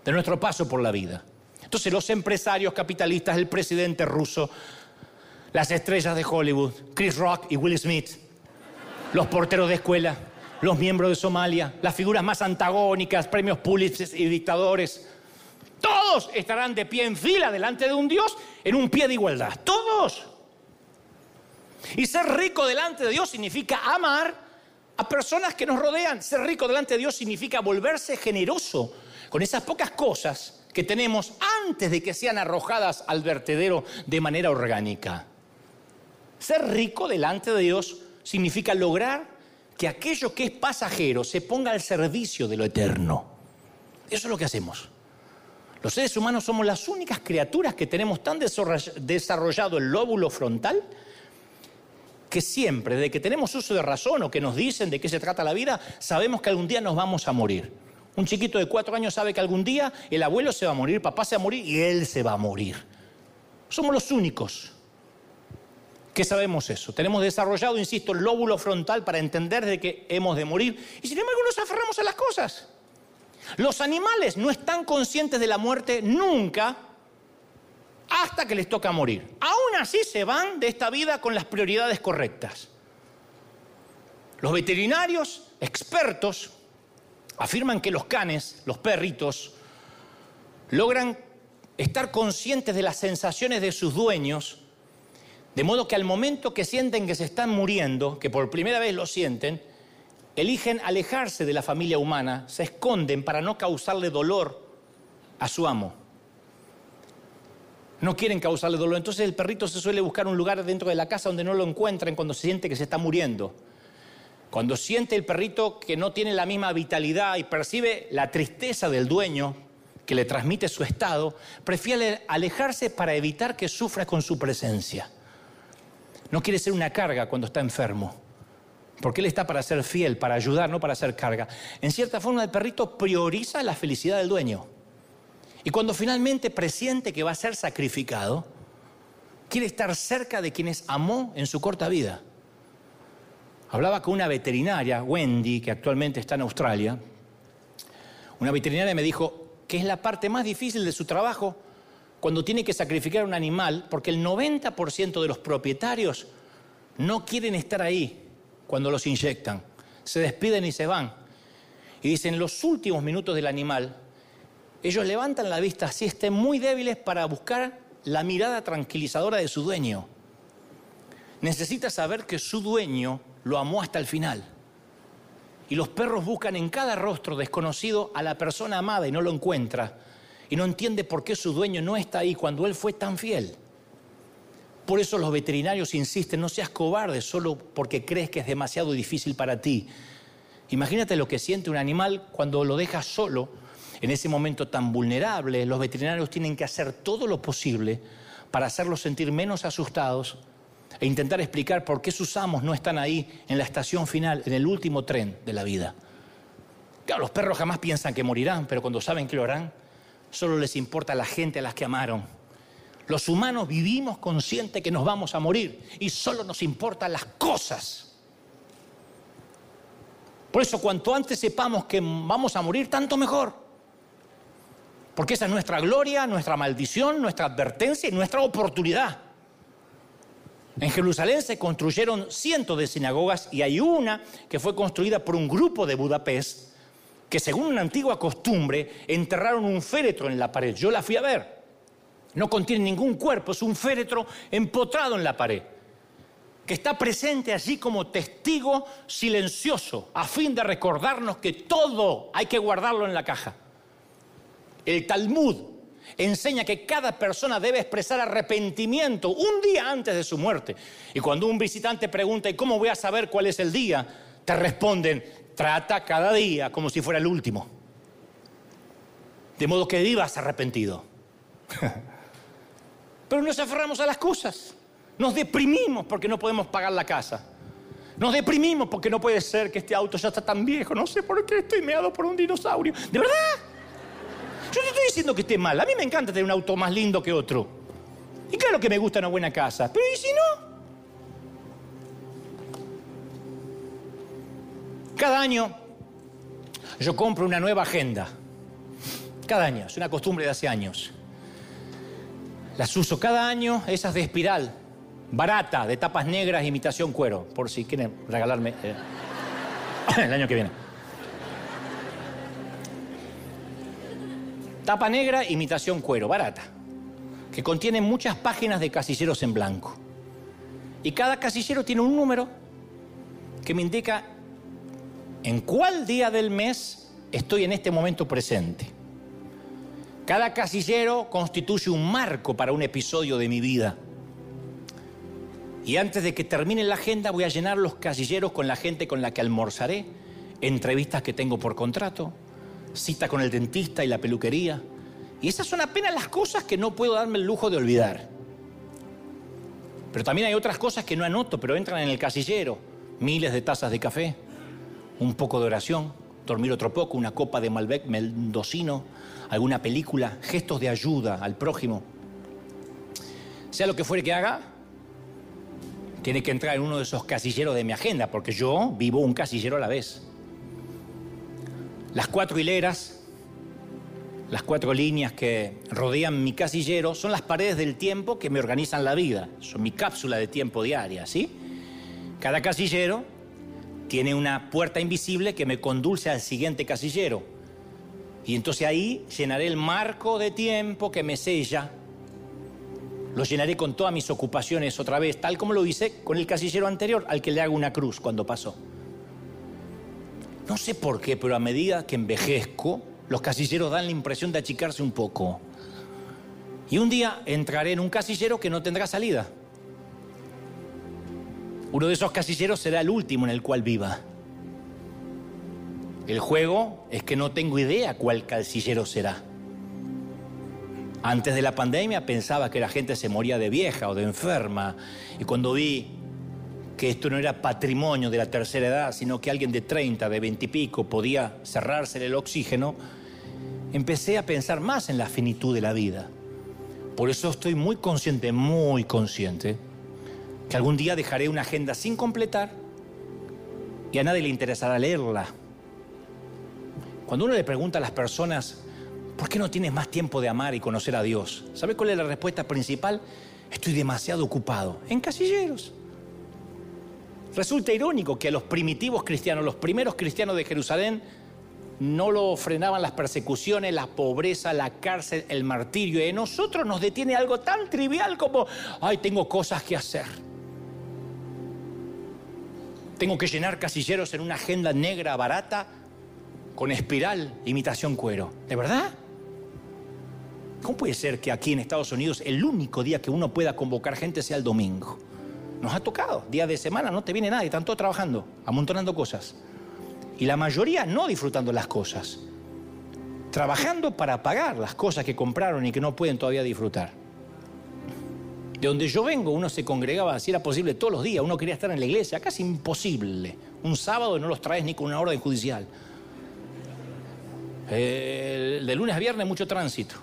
de nuestro paso por la vida. Entonces los empresarios capitalistas, el presidente ruso, las estrellas de Hollywood, Chris Rock y Will Smith, los porteros de escuela, los miembros de Somalia, las figuras más antagónicas, premios Pulitzer y dictadores, todos estarán de pie en fila delante de un Dios en un pie de igualdad. Todos. Y ser rico delante de Dios significa amar a personas que nos rodean. Ser rico delante de Dios significa volverse generoso con esas pocas cosas que tenemos antes de que sean arrojadas al vertedero de manera orgánica. Ser rico delante de Dios significa lograr que aquello que es pasajero se ponga al servicio de lo eterno. Eso es lo que hacemos. Los seres humanos somos las únicas criaturas que tenemos tan desarrollado el lóbulo frontal que siempre, desde que tenemos uso de razón o que nos dicen de qué se trata la vida, sabemos que algún día nos vamos a morir. Un chiquito de cuatro años sabe que algún día el abuelo se va a morir, papá se va a morir y él se va a morir. Somos los únicos que sabemos eso. Tenemos desarrollado, insisto, el lóbulo frontal para entender de que hemos de morir y sin embargo nos aferramos a las cosas. Los animales no están conscientes de la muerte nunca hasta que les toca morir. Aún así se van de esta vida con las prioridades correctas. Los veterinarios expertos afirman que los canes, los perritos, logran estar conscientes de las sensaciones de sus dueños, de modo que al momento que sienten que se están muriendo, que por primera vez lo sienten, eligen alejarse de la familia humana, se esconden para no causarle dolor a su amo. No quieren causarle dolor, entonces el perrito se suele buscar un lugar dentro de la casa donde no lo encuentren cuando se siente que se está muriendo. Cuando siente el perrito que no tiene la misma vitalidad y percibe la tristeza del dueño que le transmite su estado, prefiere alejarse para evitar que sufra con su presencia. No quiere ser una carga cuando está enfermo. Porque Él está para ser fiel, para ayudar, no para hacer carga. En cierta forma, el perrito prioriza la felicidad del dueño. Y cuando finalmente presiente que va a ser sacrificado, quiere estar cerca de quienes amó en su corta vida. Hablaba con una veterinaria, Wendy, que actualmente está en Australia. Una veterinaria me dijo que es la parte más difícil de su trabajo cuando tiene que sacrificar a un animal, porque el 90% de los propietarios no quieren estar ahí cuando los inyectan. Se despiden y se van. Y dicen, los últimos minutos del animal, ellos levantan la vista así, estén muy débiles para buscar la mirada tranquilizadora de su dueño. Necesita saber que su dueño lo amó hasta el final. Y los perros buscan en cada rostro desconocido a la persona amada y no lo encuentra. Y no entiende por qué su dueño no está ahí cuando él fue tan fiel. Por eso los veterinarios insisten, no seas cobarde solo porque crees que es demasiado difícil para ti. Imagínate lo que siente un animal cuando lo dejas solo en ese momento tan vulnerable. Los veterinarios tienen que hacer todo lo posible para hacerlos sentir menos asustados e intentar explicar por qué sus amos no están ahí en la estación final, en el último tren de la vida. Claro, los perros jamás piensan que morirán, pero cuando saben que lo harán, solo les importa la gente a las que amaron los humanos vivimos conscientes que nos vamos a morir y solo nos importan las cosas. Por eso cuanto antes sepamos que vamos a morir, tanto mejor. Porque esa es nuestra gloria, nuestra maldición, nuestra advertencia y nuestra oportunidad. En Jerusalén se construyeron cientos de sinagogas y hay una que fue construida por un grupo de Budapest que según una antigua costumbre enterraron un féretro en la pared. Yo la fui a ver. No contiene ningún cuerpo, es un féretro empotrado en la pared, que está presente allí como testigo silencioso, a fin de recordarnos que todo hay que guardarlo en la caja. El Talmud, enseña que cada persona debe expresar arrepentimiento un día antes de su muerte. Y cuando un visitante pregunta, ¿y cómo voy a saber cuál es el día? Te responden, trata cada día como si fuera el último. De modo que vivas arrepentido. Pero nos aferramos a las cosas. Nos deprimimos porque no podemos pagar la casa. Nos deprimimos porque no puede ser que este auto ya está tan viejo. No sé por qué estoy meado por un dinosaurio. ¿De verdad? Yo no estoy diciendo que esté mal. A mí me encanta tener un auto más lindo que otro. Y claro que me gusta una buena casa. Pero ¿y si no? Cada año yo compro una nueva agenda. Cada año. Es una costumbre de hace años. Las uso cada año, esas de espiral barata, de tapas negras, imitación cuero, por si quieren regalarme eh, el año que viene. Tapa negra, imitación cuero, barata, que contiene muchas páginas de casilleros en blanco. Y cada casillero tiene un número que me indica en cuál día del mes estoy en este momento presente. Cada casillero constituye un marco para un episodio de mi vida. Y antes de que termine la agenda voy a llenar los casilleros con la gente con la que almorzaré, entrevistas que tengo por contrato, cita con el dentista y la peluquería. Y esas son apenas las cosas que no puedo darme el lujo de olvidar. Pero también hay otras cosas que no anoto, pero entran en el casillero. Miles de tazas de café, un poco de oración, dormir otro poco, una copa de Malbec mendocino, alguna película, gestos de ayuda al prójimo. Sea lo que fuere que haga, tiene que entrar en uno de esos casilleros de mi agenda, porque yo vivo un casillero a la vez. Las cuatro hileras, las cuatro líneas que rodean mi casillero son las paredes del tiempo que me organizan la vida. Son mi cápsula de tiempo diaria, ¿sí? Cada casillero tiene una puerta invisible que me conduce al siguiente casillero. Y entonces ahí llenaré el marco de tiempo que me sella lo llenaré con todas mis ocupaciones otra vez, tal como lo hice con el casillero anterior, al que le hago una cruz cuando pasó. No sé por qué, pero a medida que envejezco, los casilleros dan la impresión de achicarse un poco. Y un día entraré en un casillero que no tendrá salida. Uno de esos casilleros será el último en el cual viva. El juego es que no tengo idea cuál casillero será. Antes de la pandemia pensaba que la gente se moría de vieja o de enferma. Y cuando vi que esto no era patrimonio de la tercera edad, sino que alguien de 30, de 20 y pico podía cerrarse el oxígeno, empecé a pensar más en la finitud de la vida. Por eso estoy muy consciente, muy consciente, que algún día dejaré una agenda sin completar y a nadie le interesará leerla. Cuando uno le pregunta a las personas ¿Por qué no tienes más tiempo de amar y conocer a Dios? ¿Sabe cuál es la respuesta principal? Estoy demasiado ocupado. En casilleros. Resulta irónico que a los primitivos cristianos, los primeros cristianos de Jerusalén, no lo frenaban las persecuciones, la pobreza, la cárcel, el martirio. Y a nosotros nos detiene algo tan trivial como, ay, tengo cosas que hacer. Tengo que llenar casilleros en una agenda negra barata con espiral, imitación cuero. ¿De verdad? ¿Cómo puede ser que aquí en Estados Unidos el único día que uno pueda convocar gente sea el domingo? Nos ha tocado, día de semana no te viene nadie, están todos trabajando, amontonando cosas. Y la mayoría no disfrutando las cosas, trabajando para pagar las cosas que compraron y que no pueden todavía disfrutar. De donde yo vengo, uno se congregaba, si era posible, todos los días, uno quería estar en la iglesia, casi imposible. Un sábado no los traes ni con una orden judicial. de lunes a viernes mucho tránsito.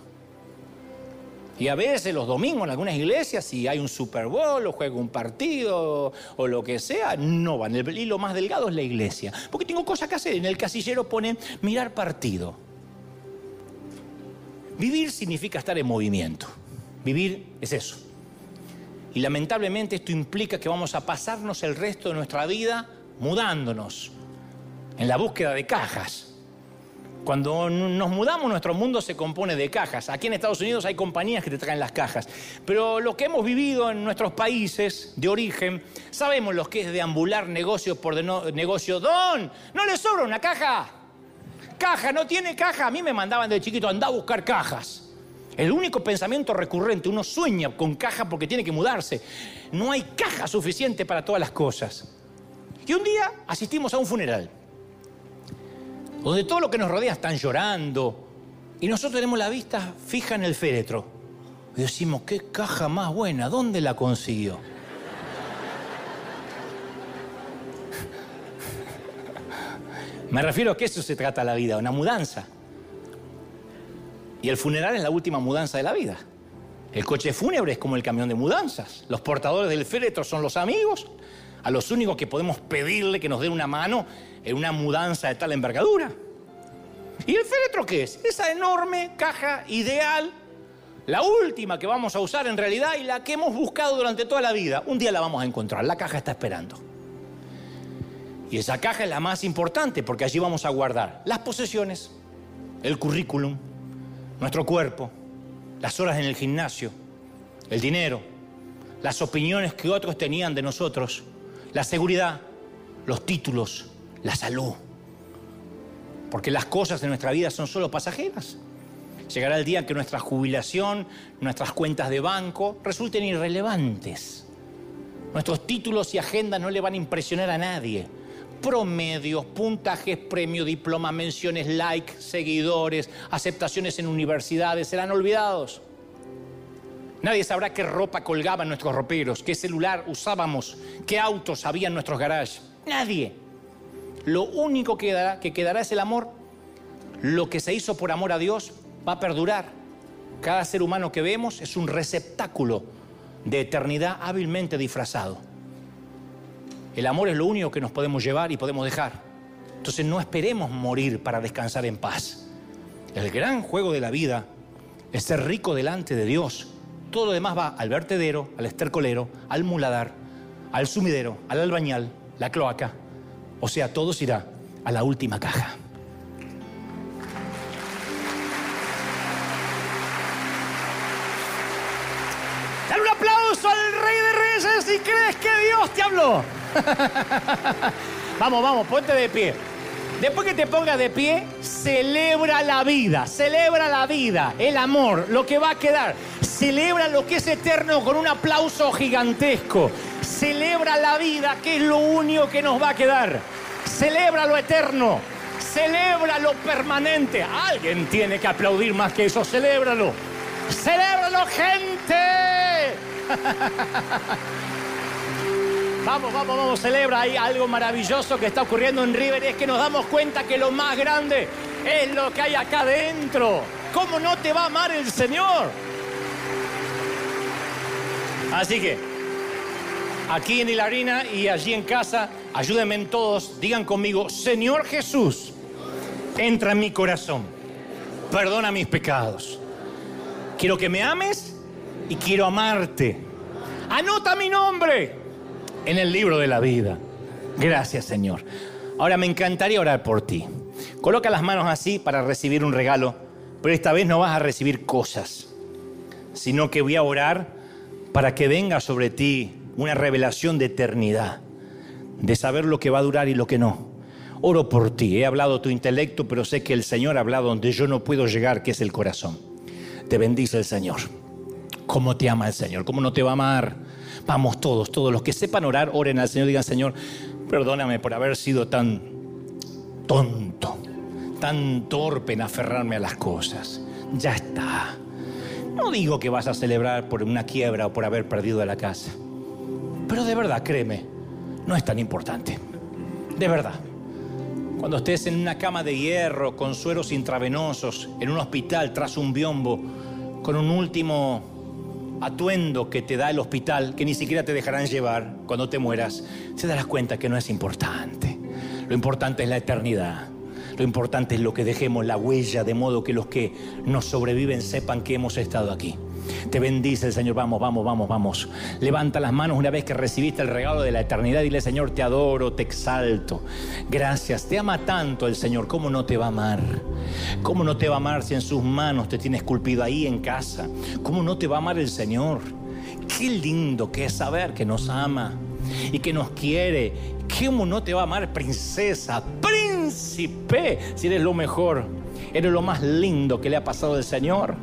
Y a veces los domingos en algunas iglesias, si hay un Super Bowl o juega un partido o lo que sea, no van. El hilo más delgado es la iglesia. Porque tengo cosas que hacer. En el casillero pone mirar partido. Vivir significa estar en movimiento. Vivir es eso. Y lamentablemente esto implica que vamos a pasarnos el resto de nuestra vida mudándonos en la búsqueda de cajas cuando nos mudamos, nuestro mundo se compone de cajas. Aquí en Estados Unidos hay compañías que te traen las cajas. Pero lo que hemos vivido en nuestros países de origen, sabemos lo que es deambular negocio por negocio. Don, no le sobra una caja. caja, no tiene caja. A mí me mandaban de chiquito, anda a buscar cajas. El único pensamiento recurrente, uno sueña con caja porque tiene que mudarse. No hay caja suficiente para todas las cosas. Y un día asistimos a un funeral, donde todo lo que nos rodea están llorando, y nosotros tenemos la vista fija en el féretro. Y decimos, qué caja más buena, ¿dónde la consiguió? Me refiero a que eso se trata la vida, una mudanza. Y el funeral es la última mudanza de la vida. El coche fúnebre es como el camión de mudanzas. Los portadores del féretro son los amigos, a los únicos que podemos pedirle que nos den una mano en una mudanza de tal envergadura. ¿Y el féretro qué es? Esa enorme caja ideal, la última que vamos a usar en realidad y la que hemos buscado durante toda la vida. Un día la vamos a encontrar, la caja está esperando. Y esa caja es la más importante porque allí vamos a guardar las posesiones, el currículum, nuestro cuerpo, las horas en el gimnasio, el dinero, las opiniones que otros tenían de nosotros, la seguridad, los títulos, la salud. Porque las cosas de nuestra vida son solo pasajeras. Llegará el día que nuestra jubilación, nuestras cuentas de banco resulten irrelevantes. Nuestros títulos y agendas no le van a impresionar a nadie promedios, puntajes, premio, diploma, menciones, like, seguidores, aceptaciones en universidades, serán olvidados. Nadie sabrá qué ropa colgaba en nuestros roperos, qué celular usábamos, qué autos había en nuestros garages. Nadie. Lo único que quedará, que quedará es el amor. Lo que se hizo por amor a Dios va a perdurar. Cada ser humano que vemos es un receptáculo de eternidad hábilmente disfrazado. El amor es lo único que nos podemos llevar y podemos dejar. Entonces no esperemos morir para descansar en paz. El gran juego de la vida es ser rico delante de Dios. Todo lo demás va al vertedero, al estercolero, al muladar, al sumidero, al albañal, la cloaca. O sea, todo se irá a la última caja. Dale un aplauso al Rey de Reyes si crees que Dios te habló. vamos, vamos, ponte de pie. Después que te pongas de pie, celebra la vida, celebra la vida, el amor, lo que va a quedar. Celebra lo que es eterno con un aplauso gigantesco. Celebra la vida, que es lo único que nos va a quedar. Celebra lo eterno, celebra lo permanente. Alguien tiene que aplaudir más que eso, celébralo. Celébralo, gente. Vamos, vamos, vamos, celebra ahí algo maravilloso que está ocurriendo en River. Es que nos damos cuenta que lo más grande es lo que hay acá adentro. ¿Cómo no te va a amar el Señor? Así que, aquí en Hilarina y allí en casa, ayúdenme en todos, digan conmigo, Señor Jesús, entra en mi corazón, perdona mis pecados. Quiero que me ames y quiero amarte. Anota mi nombre en el libro de la vida. Gracias, Señor. Ahora me encantaría orar por ti. Coloca las manos así para recibir un regalo, pero esta vez no vas a recibir cosas, sino que voy a orar para que venga sobre ti una revelación de eternidad, de saber lo que va a durar y lo que no. Oro por ti, he hablado tu intelecto, pero sé que el Señor ha hablado donde yo no puedo llegar, que es el corazón. Te bendice el Señor. ¿Cómo te ama el Señor? ¿Cómo no te va a amar? Vamos todos, todos los que sepan orar, oren al Señor, digan, Señor, perdóname por haber sido tan tonto, tan torpe en aferrarme a las cosas. Ya está. No digo que vas a celebrar por una quiebra o por haber perdido la casa. Pero de verdad, créeme, no es tan importante. De verdad. Cuando estés en una cama de hierro con sueros intravenosos, en un hospital tras un biombo, con un último atuendo que te da el hospital, que ni siquiera te dejarán llevar cuando te mueras, te darás cuenta que no es importante. Lo importante es la eternidad. Lo importante es lo que dejemos, la huella, de modo que los que nos sobreviven sepan que hemos estado aquí. Te bendice el Señor. Vamos, vamos, vamos, vamos. Levanta las manos una vez que recibiste el regalo de la eternidad. Dile, Señor, te adoro, te exalto. Gracias. Te ama tanto el Señor. ¿Cómo no te va a amar? ¿Cómo no te va a amar si en sus manos te tiene esculpido ahí en casa? ¿Cómo no te va a amar el Señor? Qué lindo que es saber que nos ama y que nos quiere. ¿Cómo no te va a amar, princesa? Príncipe, si eres lo mejor. Eres lo más lindo que le ha pasado al Señor.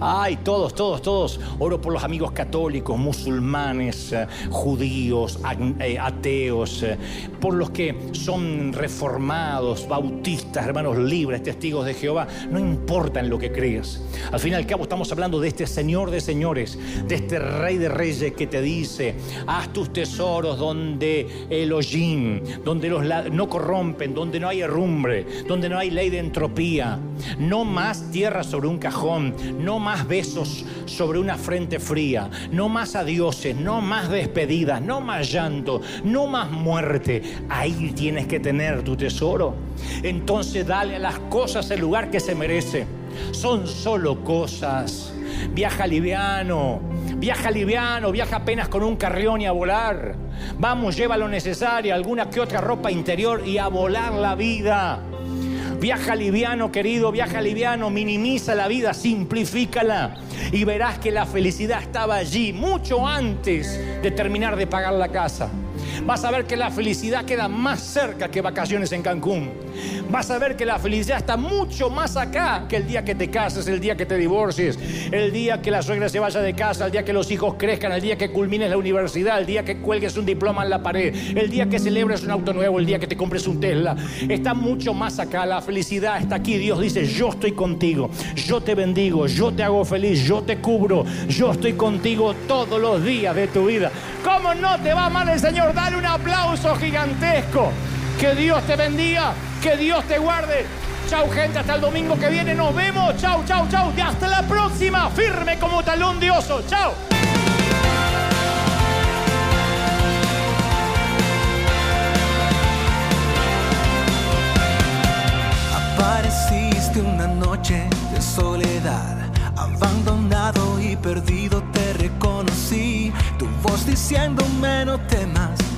Ay, todos, todos, todos. Oro por los amigos católicos, musulmanes, eh, judíos, eh, ateos, eh, por los que son reformados, bautistas, hermanos libres, testigos de Jehová. No importa en lo que creas. Al fin y al cabo estamos hablando de este Señor de señores, de este Rey de reyes que te dice, haz tus tesoros donde el hollín, donde los no corrompen, donde no hay herrumbre, donde no hay ley de entropía, no más tierra sobre un cajón, no más besos sobre una frente fría, no más adioses, no más despedidas, no más llanto, no más muerte. Ahí tienes que tener tu tesoro. Entonces dale a las cosas el lugar que se merece. Son solo cosas. Viaja liviano, viaja liviano, viaja apenas con un carrión y a volar. Vamos, lleva lo necesario, alguna que otra ropa interior y a volar la vida. Viaja liviano, querido, viaja liviano, minimiza la vida, simplifícala y verás que la felicidad estaba allí mucho antes de terminar de pagar la casa. Vas a ver que la felicidad queda más cerca que vacaciones en Cancún. Vas a ver que la felicidad está mucho más acá que el día que te cases, el día que te divorcies, el día que la suegra se vaya de casa, el día que los hijos crezcan, el día que culmines la universidad, el día que cuelgues un diploma en la pared, el día que celebres un auto nuevo, el día que te compres un Tesla. Está mucho más acá. La felicidad está aquí. Dios dice, yo estoy contigo, yo te bendigo, yo te hago feliz, yo te cubro, yo estoy contigo todos los días de tu vida. ¿Cómo no te va mal el Señor? Dale un aplauso gigantesco. Que Dios te bendiga, que Dios te guarde. Chau gente, hasta el domingo que viene nos vemos. Chau, chau, chau. Y hasta la próxima, firme como talón de oso. Chau. Apareciste una noche de soledad, abandonado y perdido te reconocí. Tu voz diciéndome no temas,